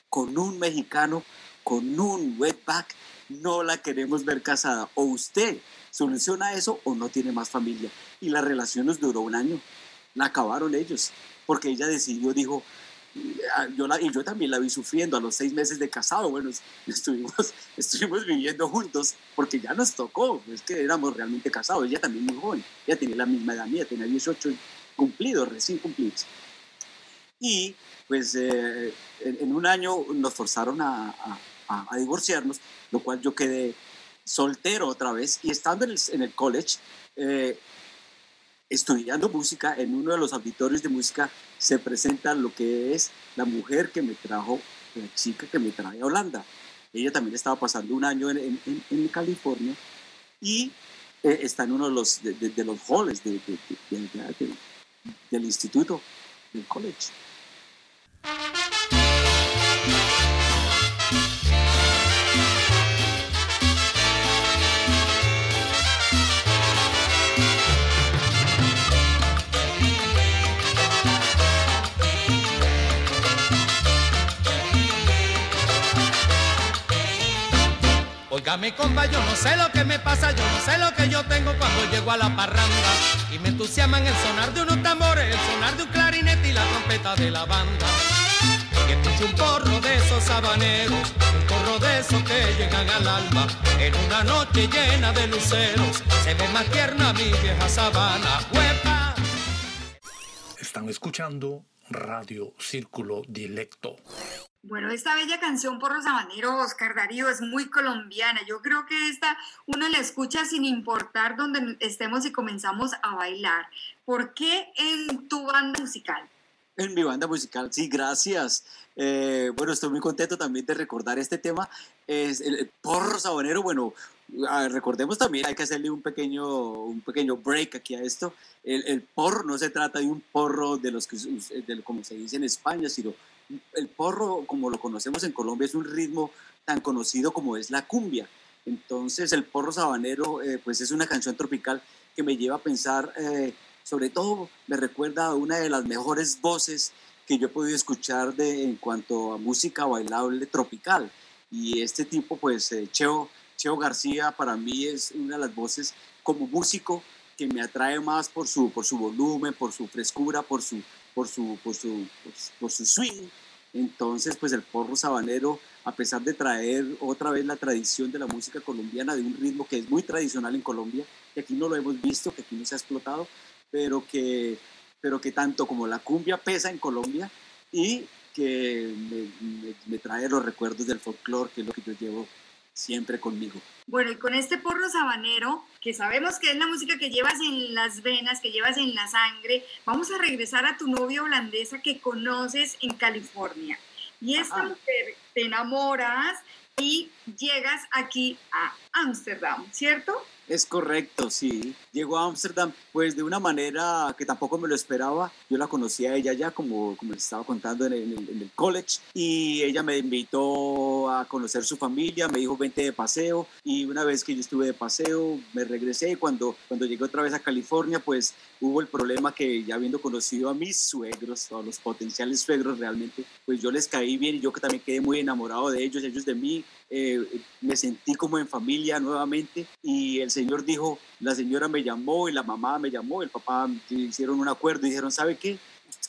[SPEAKER 6] con un mexicano, con un wetback, no la queremos ver casada. O usted soluciona eso o no tiene más familia. Y la relación nos duró un año. La acabaron ellos, porque ella decidió, dijo, yo la, y yo también la vi sufriendo a los seis meses de casado. Bueno, *laughs* estuvimos, estuvimos viviendo juntos porque ya nos tocó, es que éramos realmente casados. Ella también muy joven, ella tenía la misma edad mía, tenía 18 cumplidos, recién cumplidos. Y pues eh, en, un año nos forzaron a, a, a, divorciarnos, lo cual yo quedé soltero otra vez y estando en el, en el college, eh, estudiando música, en uno de los auditorios de música se presenta lo que es la mujer que me trajo, la chica que me trae a Holanda. Ella también estaba pasando un año en, en, California y eh, está en uno de los, de, los halls de, del instituto, del college.
[SPEAKER 8] Mi compa, yo no sé lo que me pasa, yo no sé lo que yo tengo cuando llego a la parranda. Y me entusiasman el sonar de unos tambores, el sonar de un clarinete y la trompeta de la banda. Y escucho un porro de esos habaneros, un porro de esos que llegan al alma. En una noche llena de luceros, se ve más tierna mi vieja sabana. ¡Huepa!
[SPEAKER 5] Están escuchando Radio Círculo Dilecto.
[SPEAKER 1] Bueno, esta bella canción por los Oscar Darío, es muy colombiana. Yo creo que esta uno la escucha sin importar dónde estemos y comenzamos a bailar. ¿Por qué en tu banda musical?
[SPEAKER 6] En mi banda musical, sí, gracias. Eh, bueno, estoy muy contento también de recordar este tema. Es el porro sabanero, bueno, recordemos también, hay que hacerle un pequeño, un pequeño break aquí a esto. El, porro no se trata de un porro de los que, como se dice en España, sino el porro, como lo conocemos en Colombia, es un ritmo tan conocido como es la cumbia. Entonces el porro sabanero eh, pues es una canción tropical que me lleva a pensar, eh, sobre todo me recuerda a una de las mejores voces que yo he podido escuchar de, en cuanto a música bailable tropical. Y este tipo, pues eh, Cheo, Cheo García para mí es una de las voces como músico que me atrae más por su, por su volumen, por su frescura, por su, por su, por su, por su swing. Entonces, pues el porro sabanero a pesar de traer otra vez la tradición de la música colombiana, de un ritmo que es muy tradicional en Colombia, que aquí no lo hemos visto, que aquí no se ha explotado, pero que, pero que tanto como la cumbia pesa en Colombia y que me, me, trae los recuerdos del folclore, que es lo que yo llevo siempre conmigo.
[SPEAKER 1] Bueno, y con este porro sabanero, que sabemos que es la música que llevas en las venas, que llevas en la sangre, vamos a regresar a tu novia holandesa que conoces en California. Y esta mujer te enamoras y llegas aquí a Ámsterdam, ¿cierto?
[SPEAKER 6] Es correcto, sí. Llegó a Ámsterdam pues de una manera que tampoco me lo esperaba. Yo la conocí a ella ya, como, como les estaba contando en el, college, y ella me invitó a conocer su familia, me dijo vente de paseo, y una vez que yo estuve de paseo, me regresé. Cuando, cuando llegué otra vez a California, pues hubo el problema que ya habiendo conocido a mis suegros, a los potenciales suegros realmente, pues yo les caí bien y yo que también quedé muy enamorado de ellos, ellos de mí, eh, me sentí como en familia nuevamente y el Señor dijo, la señora me llamó y la mamá me llamó, el papá hicieron un acuerdo y dijeron, ¿sabe qué?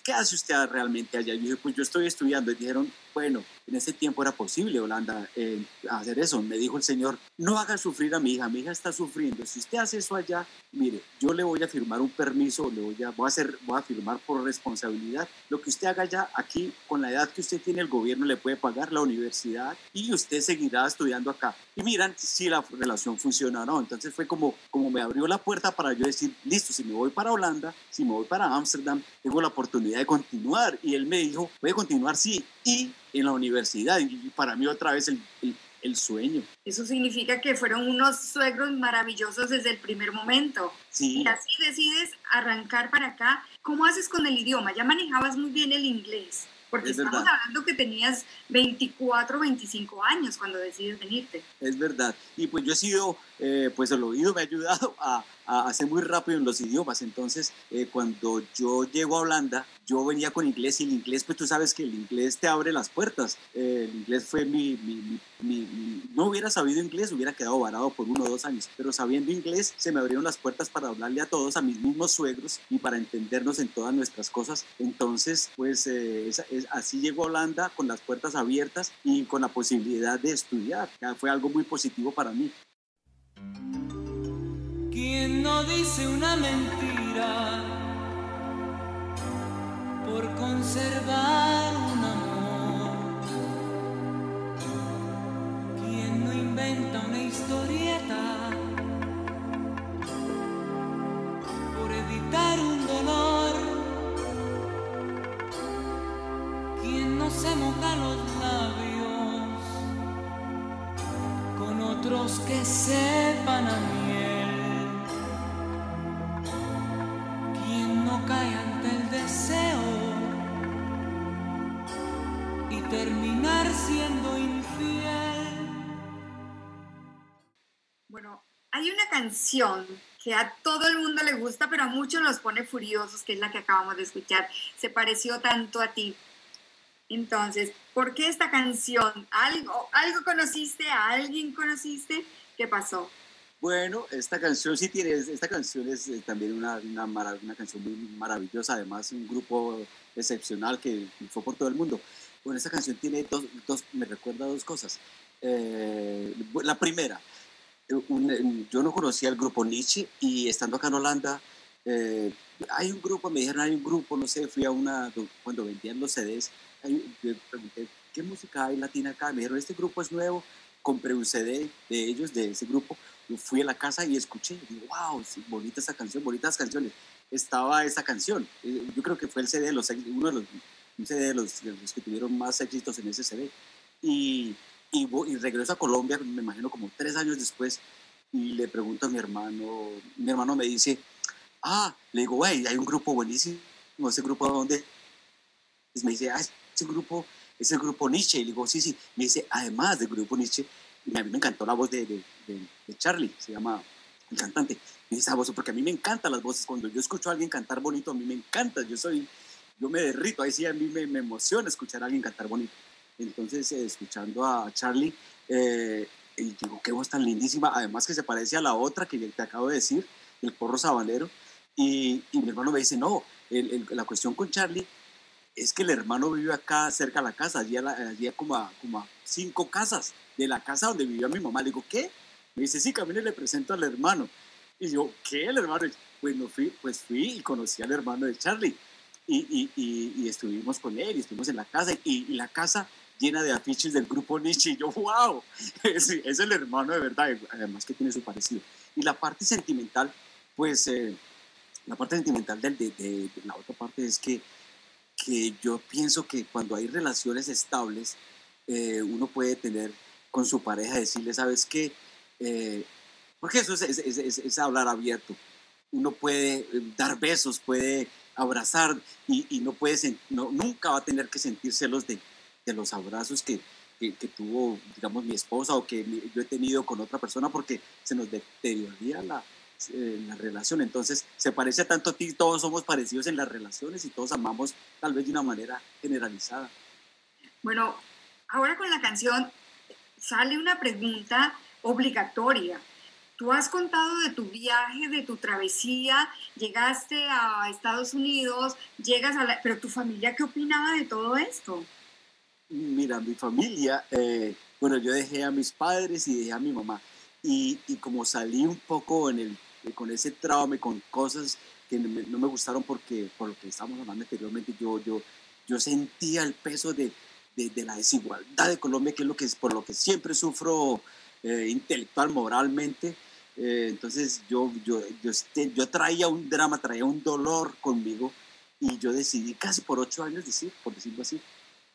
[SPEAKER 6] ¿Qué hace usted realmente allá? Yo dije, pues yo estoy estudiando. Y dijeron, bueno, en ese tiempo era posible, Holanda, eh, hacer eso. Me dijo el Señor, no haga sufrir a mi hija, mi hija está sufriendo. Si usted hace eso allá, mire, yo le voy a firmar un permiso, le voy a, voy a, hacer, voy a firmar por responsabilidad. Lo que usted haga allá, aquí, con la edad que usted tiene, el gobierno le puede pagar la universidad y usted seguirá estudiando acá. Y miran si la relación funciona o no. Entonces fue como, como me abrió la puerta para yo decir, listo, si me voy para Holanda, si me voy para Ámsterdam, tengo la oportunidad de continuar. Y él me dijo, voy a continuar, sí, y en la universidad. Y para mí otra vez el, el, sueño.
[SPEAKER 1] Eso significa que fueron unos suegros maravillosos desde el primer momento.
[SPEAKER 6] Sí.
[SPEAKER 1] Y así decides arrancar para acá. ¿Cómo haces con el idioma? Ya manejabas muy bien el inglés. Porque estamos hablando que tenías 24, 25 años cuando decides venirte.
[SPEAKER 6] Es verdad. Y pues yo he sido, eh, pues el oído me ha ayudado a, a hacer muy rápido en los idiomas. Entonces, eh, cuando yo llego a Holanda, yo venía con inglés y el inglés, pues tú sabes que el inglés te abre las puertas. Eh, el inglés fue mi, mi, mi, No hubiera sabido inglés, hubiera quedado varado por uno o dos años, pero sabiendo inglés se me abrieron las puertas para hablarle a todos, a mis mismos suegros y para entendernos en todas nuestras cosas. Entonces, pues así llegó a Holanda con las puertas abiertas y con la posibilidad de estudiar. Fue algo muy positivo para mí.
[SPEAKER 9] ¿Quién no dice una mentira por conservar un amor? ¿Quién no inventa una historieta por evitar un dolor? ¿Quién no se moja los labios con otros que sepan a miel?
[SPEAKER 1] Canción que a todo el mundo le gusta, pero a muchos los pone furiosos, que es la que acabamos de escuchar. Se pareció tanto a ti. Entonces, ¿por qué esta canción? ¿Algo, algo conociste? ¿A alguien conociste? ¿Qué pasó?
[SPEAKER 6] Bueno, esta canción sí tiene, esta canción es eh, también una, una, una, canción muy maravillosa, además un grupo excepcional que fue por todo el mundo. Bueno, esta canción tiene dos, dos me recuerda dos cosas. Eh, la primera, eh, yo no conocía el grupo Nietzsche y estando acá en Holanda, hay un grupo, me dijeron, hay un grupo, no sé, fui a una, cuando vendían los CDs, hay, pregunté, ¿qué música hay latina acá? Me dijeron, este grupo es nuevo, compré un CD de ellos, de ese grupo, fui a la casa y escuché, y wow, bonita esa canción, bonitas canciones. Estaba esa canción, eh, yo creo que fue el CD de los, uno de los, un CD de los, que tuvieron más éxitos en ese CD. Y, y, y, regreso a Colombia, me imagino como tres años después, y le pregunto a mi hermano, mi hermano me dice, ah, le digo, güey, hay un grupo buenísimo, ese grupo donde me dice, ah, ese grupo es el grupo Nietzsche. Y le digo, sí, sí. Me dice, además del grupo Nietzsche, y a mí me encantó la voz de, de, de, Charlie, se llama el cantante. Me dice esa voz, porque a mí me encantan las voces. Cuando yo escucho a alguien cantar bonito, a mí me encanta. Yo soy, yo me derrito. Ahí sí a mí me, me emociona escuchar a alguien cantar bonito. Entonces, eh, escuchando a Charlie, eh, y digo, qué voz tan lindísima. Además que se parece a la otra que te acabo de decir, el porro sabanero. Y, y mi hermano me dice, no, la cuestión con Charlie es que el hermano vive acá cerca de la casa, allí, allí como, a, como cinco casas de la casa donde vivía mi mamá. Le digo, ¿qué? Me dice, sí, camine le presento al hermano. Y yo, ¿qué? El hermano. Pues, no fui, pues fui y conocí al hermano de Charlie. Y, y, y, estuvimos con él, y estuvimos en la casa, y, la casa llena de afiches del grupo Nietzsche. Y yo, wow, *laughs* es, el hermano de verdad, además que tiene su parecido. Y la parte sentimental, pues eh, la parte sentimental de, de, de, la otra parte es que que yo pienso que cuando hay relaciones estables, eh, uno puede tener con su pareja, decirle, ¿sabes qué? Eh, porque eso es, hablar abierto. Uno puede dar besos, puede abrazar y, y no puede, no, nunca va a tener que sentir celos de, de los abrazos que, que, que, tuvo, digamos, mi esposa o que yo he tenido con otra persona porque se nos deterioraría la, en la relación. Entonces, se parece tanto a ti, todos somos parecidos en las relaciones y todos amamos tal vez de una manera generalizada.
[SPEAKER 1] Bueno, ahora con la canción sale una pregunta obligatoria. Tú has contado de tu viaje, de tu travesía, llegaste a Estados Unidos, llegas a la... Pero tu familia, ¿qué opinaba de todo esto?
[SPEAKER 6] Mira, mi familia, eh, bueno, yo dejé a mis padres y dejé a mi mamá. Y, y, como salí un poco en el con ese trauma, con cosas que no me, gustaron porque, por lo que estábamos hablando anteriormente, yo, yo, yo sentía el peso de, de, la desigualdad de Colombia, que es, lo que es por lo que siempre sufro eh, intelectual, moralmente. Eh, entonces yo, yo, yo, este, yo traía un drama, traía un dolor conmigo y yo decidí casi por ocho años, decir, por decirlo así,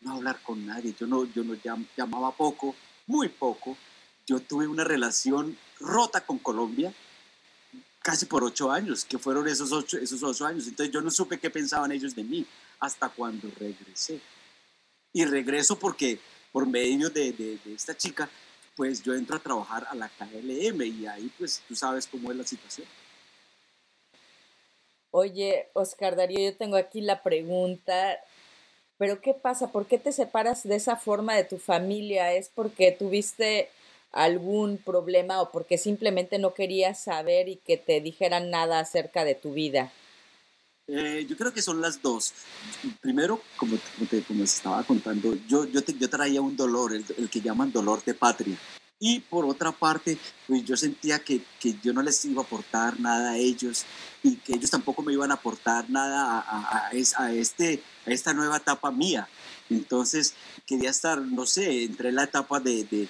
[SPEAKER 6] no hablar con nadie. Yo no, yo no llamaba poco, muy poco. Yo tuve una relación rota con Colombia casi por ocho años, que fueron esos ocho, esos ocho años. Entonces yo no supe qué pensaban ellos de mí hasta cuando regresé. Y regreso porque por medio de, de, esta chica, pues yo entro a trabajar a la KLM y ahí pues tú sabes cómo es la situación.
[SPEAKER 3] Oye, Oscar Darío, yo tengo aquí la pregunta, pero ¿qué pasa? ¿Por qué te separas de esa forma de tu familia? ¿Es porque tuviste algún problema o porque simplemente no querías saber y que te dijeran nada acerca de tu vida?
[SPEAKER 6] Eh, yo creo que son las dos. Primero, como, te, como estaba contando, yo, yo, traía un dolor, el, que llaman dolor de patria. Y por otra parte, pues yo sentía que, que, yo no les iba a aportar nada a ellos y que ellos tampoco me iban a aportar nada a, a, a, este, esta nueva etapa mía. Entonces quería estar, no sé, entre la etapa de,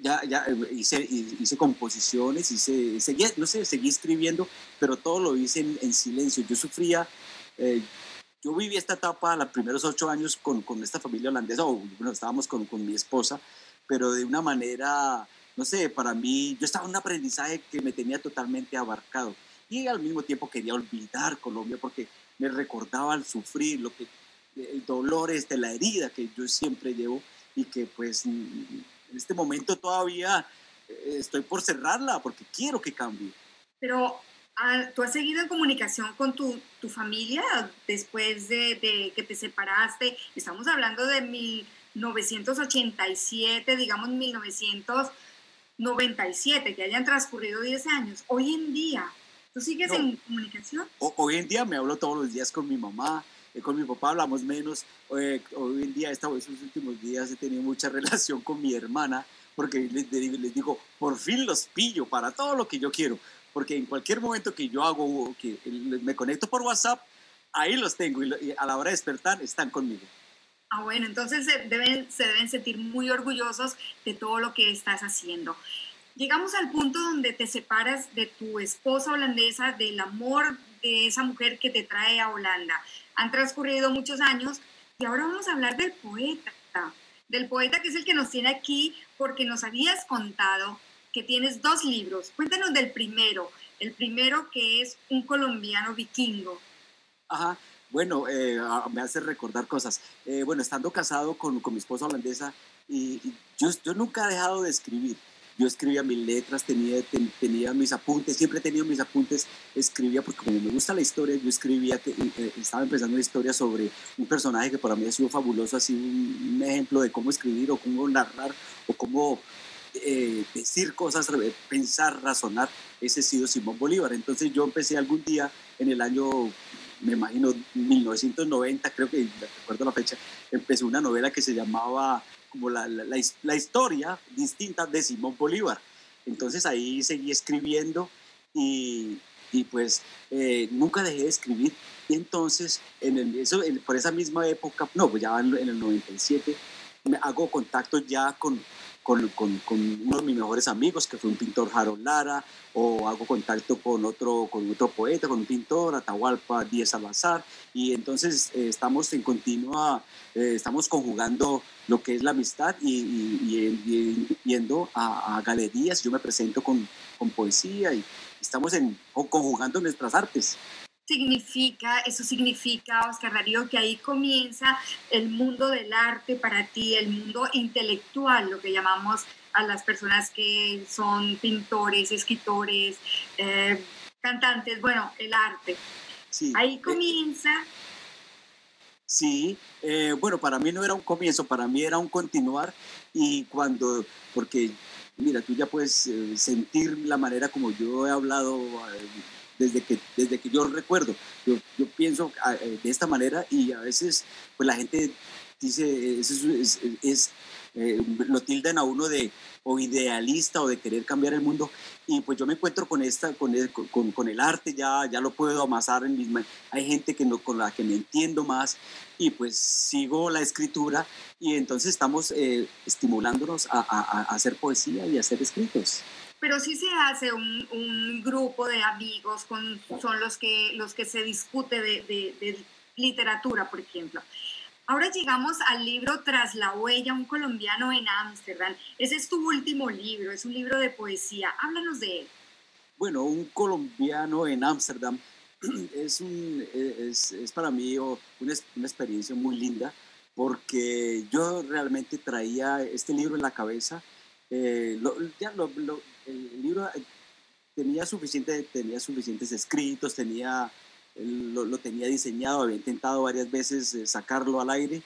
[SPEAKER 6] ya, hice, hice composiciones, hice, seguí, no sé, seguí escribiendo, pero todo lo hice en, silencio. Yo sufría, eh, yo viví esta etapa los primeros ocho años con, con esta familia holandesa, o bueno, estábamos con, con mi esposa, pero de una manera, no sé, para mí, yo estaba en un aprendizaje que me tenía totalmente abarcado y al mismo tiempo quería olvidar Colombia porque me recordaba el sufrir, lo que, el dolor, este, la herida que yo siempre llevo y que pues en este momento todavía eh, estoy por cerrarla porque quiero que cambie.
[SPEAKER 1] Pero ah, tú has seguido en comunicación con tu, tu familia después de, de, que te separaste. Estamos hablando de 1987, digamos 1997, que hayan transcurrido 10 años. Hoy en día, ¿tú sigues en comunicación?
[SPEAKER 6] hoy en día me hablo todos los días con mi mamá, eh, con mi papá hablamos menos. Eh, hoy en día, estos últimos días he tenido mucha *laughs* relación con mi hermana porque les, les digo, por fin los pillo para todo lo que yo quiero. Porque en cualquier momento que yo hago, que me conecto por WhatsApp, ahí los tengo y a la hora de despertar están conmigo.
[SPEAKER 1] Ah, bueno, entonces se deben, se deben sentir muy orgullosos de todo lo que estás haciendo. Llegamos al punto donde te separas de tu esposa holandesa, del amor de esa mujer que te trae a Holanda. Han transcurrido muchos años y ahora vamos a hablar del poeta, del poeta que es el que nos tiene aquí porque nos habías contado que tienes dos libros. Cuéntanos del primero, el primero que es Un colombiano vikingo.
[SPEAKER 6] Ajá. Bueno, eh, me hace recordar cosas. Eh, bueno, estando casado con, con mi esposa holandesa, y, yo, yo nunca he dejado de escribir. Yo escribía mis letras, tenía, tenía mis apuntes, siempre he tenido mis apuntes, escribía porque como me gusta la historia, yo escribía, que, eh, estaba empezando una historia sobre un personaje que para mí ha sido fabuloso, así un, un ejemplo de cómo escribir o cómo narrar o cómo eh, decir cosas, pensar, razonar, ese ha sido Simón Bolívar. Entonces yo empecé algún día en el año, me imagino, 1990, creo que recuerdo la fecha, empecé una novela que se llamaba como la, la, historia distinta de Simón Bolívar. Entonces ahí seguí escribiendo y, y pues eh, nunca dejé de escribir. Y entonces, en el, eso, por esa misma época, no, pues ya en el 97, me hago contacto ya con, con, con, con, uno de mis mejores amigos, que fue un pintor Harold Lara, o hago contacto con otro, con otro poeta, con un pintor, Atahualpa Díaz Salazar, y entonces eh, estamos en continua, eh, estamos conjugando lo que es la amistad y, y, y yendo a, a, galerías, yo me presento con, con poesía y estamos en, conjugando nuestras artes
[SPEAKER 1] significa, eso significa, Oscar Darío, que ahí comienza el mundo del arte para ti, el mundo intelectual, lo que llamamos a las personas que son pintores, escritores, eh, cantantes, bueno, el arte. Sí. Ahí eh, comienza.
[SPEAKER 6] Sí, eh, bueno, para mí no era un comienzo, para mí era un continuar y cuando, porque mira, tú ya puedes sentir la manera como yo he hablado desde que, desde que yo recuerdo. Yo, yo pienso ah, eh, de esta manera y a veces pues la gente dice, es, es, es eh, lo tildan a uno de o idealista o de querer cambiar el mundo y pues yo me encuentro con esta con el, con, con el arte ya ya lo puedo amasar en mis hay gente que no, con la que me entiendo más y pues sigo la escritura y entonces estamos eh, estimulándonos a, a, a hacer poesía y a hacer escritos
[SPEAKER 1] pero sí se hace un, grupo de amigos, con, son los que, los que se discute de, literatura, por ejemplo. Ahora llegamos al libro Tras la huella, un colombiano en Ámsterdam. Ese es tu último libro, es un libro de poesía. Háblanos de él.
[SPEAKER 6] Bueno, un colombiano en Ámsterdam *clears throat* es, un, es, para mí una, experiencia muy linda porque yo realmente traía este libro en la cabeza. Eh, ya el libro eh, tenía, suficiente, tenía suficientes escritos, tenía, lo, lo, tenía diseñado, había intentado varias veces eh, sacarlo al aire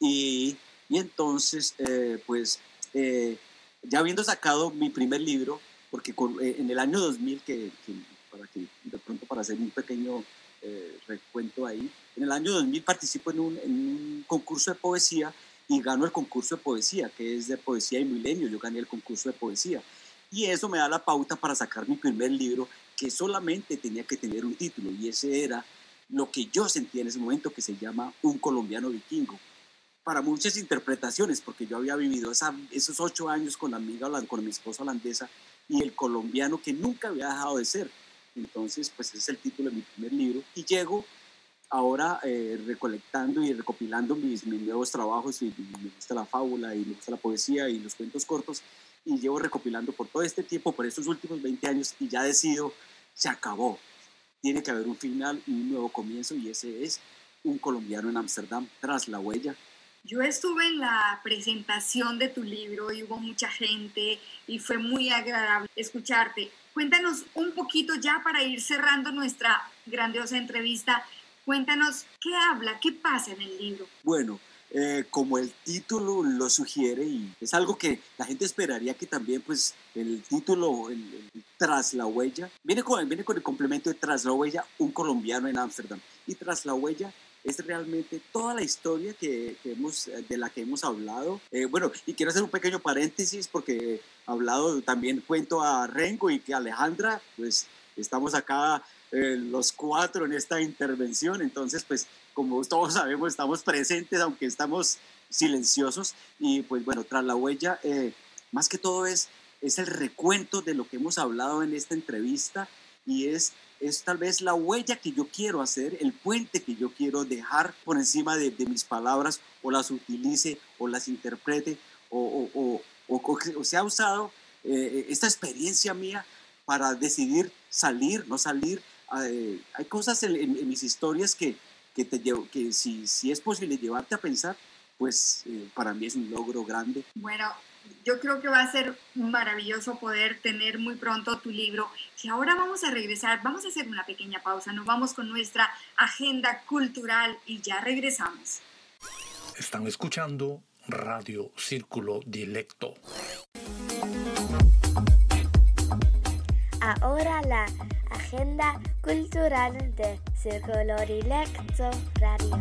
[SPEAKER 6] y, y entonces, eh, pues, eh, ya habiendo sacado mi primer libro, porque con, eh, en el año 2000, que, que, para que de pronto para hacer un pequeño recuento ahí, en el año 2000 participo en un, en un concurso de poesía y gano el concurso de poesía, que es de poesía y milenio, yo gané el concurso de poesía. Y eso me da la pauta para sacar mi primer libro, que solamente tenía que tener un título, y ese era lo que yo sentía en ese momento, que se llama Un colombiano vikingo. Para muchas interpretaciones, porque yo había vivido esa, esos ocho años con la amiga, con mi esposa holandesa, y el colombiano que nunca había dejado de ser. Entonces, pues ese es el título de mi primer libro. Y llego ahora eh, recolectando y recopilando mis, mis nuevos trabajos, y, me gusta la fábula, y me gusta la poesía, y los cuentos cortos, y llevo recopilando por todo este tiempo, por estos últimos 20 años, y ya decido, se acabó. Tiene que haber un final y un nuevo comienzo, y ese es un colombiano en Ámsterdam tras la huella.
[SPEAKER 1] Yo estuve en la presentación de tu libro y hubo mucha gente y fue muy agradable escucharte. Cuéntanos un poquito ya para ir cerrando nuestra grandiosa entrevista. Cuéntanos qué habla, qué pasa en el libro.
[SPEAKER 6] Bueno, eh, como el título lo sugiere y es algo que la gente esperaría que también pues el título el, el, tras la huella viene con, viene con el complemento de tras la huella un colombiano en Ámsterdam y tras la huella es realmente toda la historia que, que hemos, de la que hemos hablado. Eh, bueno, y quiero hacer un pequeño paréntesis porque he hablado también, cuento a Rengo y que Alejandra, pues estamos acá eh, los cuatro en esta intervención, entonces pues como todos sabemos, estamos presentes, aunque estamos silenciosos. Y pues bueno, tras la huella, eh, más que todo es, es el recuento de lo que hemos hablado en esta entrevista y es, es tal vez la huella que yo quiero hacer, el puente que yo quiero dejar por encima de, de mis palabras o las utilice o las interprete o, o, o, o se ha usado eh, esta experiencia mía para decidir salir, no salir, hay cosas en, mis historias que, que, te llevo, que si, si es posible llevarte a pensar, pues eh, para mí es un logro grande.
[SPEAKER 1] Bueno, yo creo que va a ser maravilloso poder tener muy pronto tu libro. Y ahora vamos a regresar, vamos a hacer una pequeña pausa, nos vamos con nuestra agenda cultural y ya regresamos.
[SPEAKER 5] Están escuchando Radio Círculo Dilecto.
[SPEAKER 10] Ahora la agenda cultural de Círculo Dilecto Radio.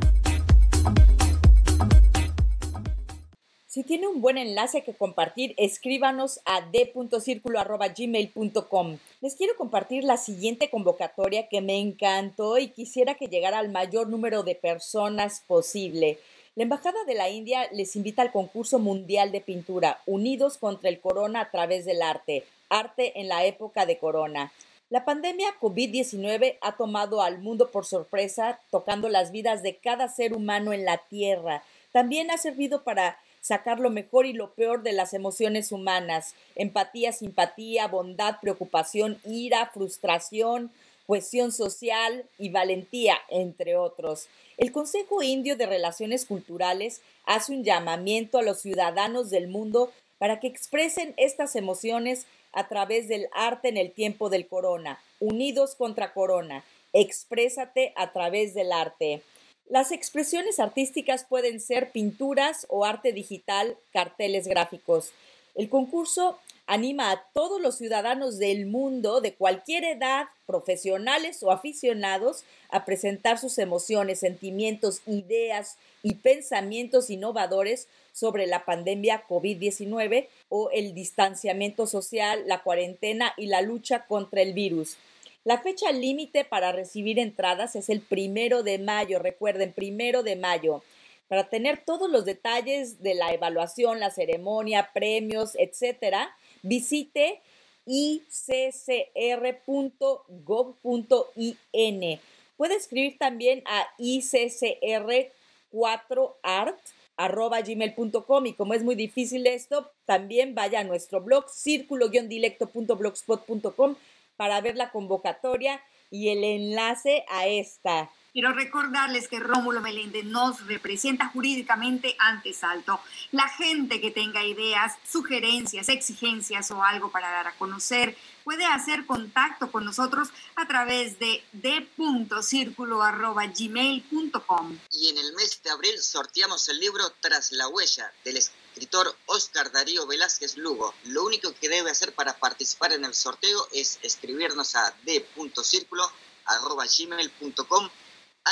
[SPEAKER 3] Si tiene un buen enlace que compartir, escríbanos a d.circulo.gmail.com. Les quiero compartir la siguiente convocatoria que me encantó y quisiera que llegara al mayor número de personas posible. La Embajada de la India les invita al concurso mundial de pintura Unidos contra el Corona a través del arte, arte en la época de Corona. La pandemia COVID-19 ha tomado al mundo por sorpresa, tocando las vidas de cada ser humano en la Tierra. También ha servido para sacar lo mejor y lo peor de las emociones humanas, empatía, simpatía, bondad, preocupación, ira, frustración, cohesión social y valentía, entre otros. El Consejo Indio de Relaciones Culturales hace un llamamiento a los ciudadanos del mundo para que expresen estas emociones a través del arte en el tiempo del corona, unidos contra corona. Exprésate a través del arte. Las expresiones artísticas pueden ser pinturas o arte digital, carteles gráficos. El concurso anima a todos los ciudadanos del mundo de cualquier edad, profesionales o aficionados, a presentar sus emociones, sentimientos, ideas y pensamientos innovadores sobre la pandemia COVID-19 o el distanciamiento social, la cuarentena y la lucha contra el virus. La fecha límite para recibir entradas es el primero de mayo, recuerden, primero de mayo. Para tener todos los detalles de la evaluación, la ceremonia, premios, etcétera, visite iccr.gov.in. Puede escribir también a iccr4art.gmail.com y como es muy difícil esto, también vaya a nuestro blog círculo-dilecto.blogspot.com para ver la convocatoria y el enlace a esta.
[SPEAKER 1] Quiero recordarles que Rómulo Meléndez nos representa jurídicamente ante Salto. La gente que tenga ideas, sugerencias, exigencias o algo para dar a conocer puede hacer contacto con nosotros a través de d.circulo.gmail.com.
[SPEAKER 2] Y en el mes de abril sorteamos el libro Tras la huella del escritor Oscar Darío Velázquez Lugo. Lo único que debe hacer para participar en el sorteo es escribirnos a d.circulo.gmail.com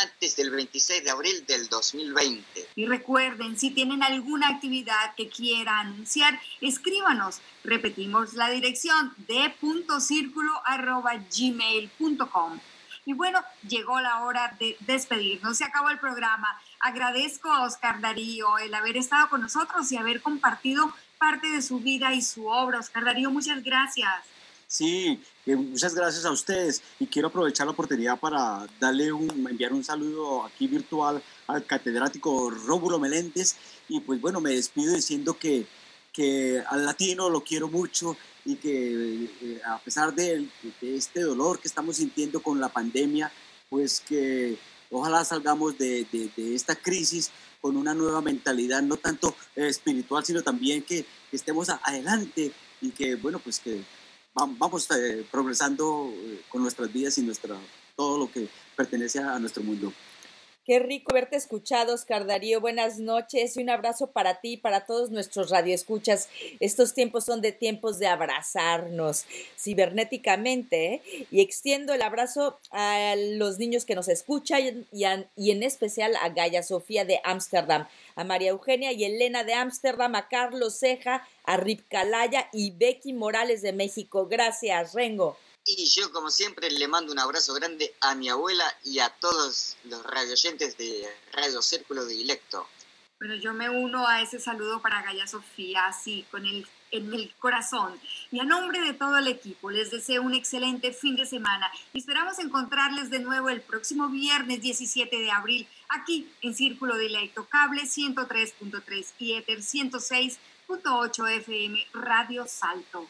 [SPEAKER 2] antes del 26 de abril del 2020.
[SPEAKER 1] Y recuerden, si tienen alguna actividad que quiera anunciar, escríbanos. Repetimos la dirección de gmail.com. Y bueno, llegó la hora de despedirnos. Se acabó el programa. Agradezco a Oscar Darío el haber estado con nosotros y haber compartido parte de su vida y su obra. Oscar Darío, muchas gracias.
[SPEAKER 6] Sí, muchas gracias a ustedes y quiero aprovechar la oportunidad para darle un, enviar un saludo aquí virtual al catedrático Rómulo Meléndez. Y pues bueno, me despido diciendo que, que al latino lo quiero mucho y que eh, a pesar de, este dolor que estamos sintiendo con la pandemia, pues que ojalá salgamos de, de, esta crisis con una nueva mentalidad, no tanto espiritual, sino también que estemos adelante y que, bueno, pues que vamos eh, progresando eh, con nuestras vidas y nuestra, todo lo que pertenece a nuestro mundo.
[SPEAKER 3] Qué rico verte escuchado, Oscar Darío. Buenas noches y un abrazo para ti y para todos nuestros radioescuchas. Estos tiempos son de tiempos de abrazarnos cibernéticamente ¿eh? y extiendo el abrazo a los niños que nos escuchan y, y en especial a Gaia Sofía de Ámsterdam, a María Eugenia y Elena de Ámsterdam, a Carlos Ceja, a Rip Calaya y Becky Morales de México. Gracias, Rengo.
[SPEAKER 2] Y yo, como siempre, le mando un abrazo grande a mi abuela y a todos los radioyentes de Radio Círculo Dilecto.
[SPEAKER 1] Bueno, yo me uno a ese saludo para Gaya Sofía, así, con el, en el corazón. Y a nombre de todo el equipo, les deseo un excelente fin de semana y esperamos encontrarles de nuevo el próximo viernes 17 de abril, aquí en Círculo Dilecto, cable 103.3 y Ether 106.8 FM, Radio Salto.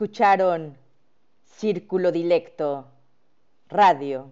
[SPEAKER 3] Escucharon Círculo Dilecto, Radio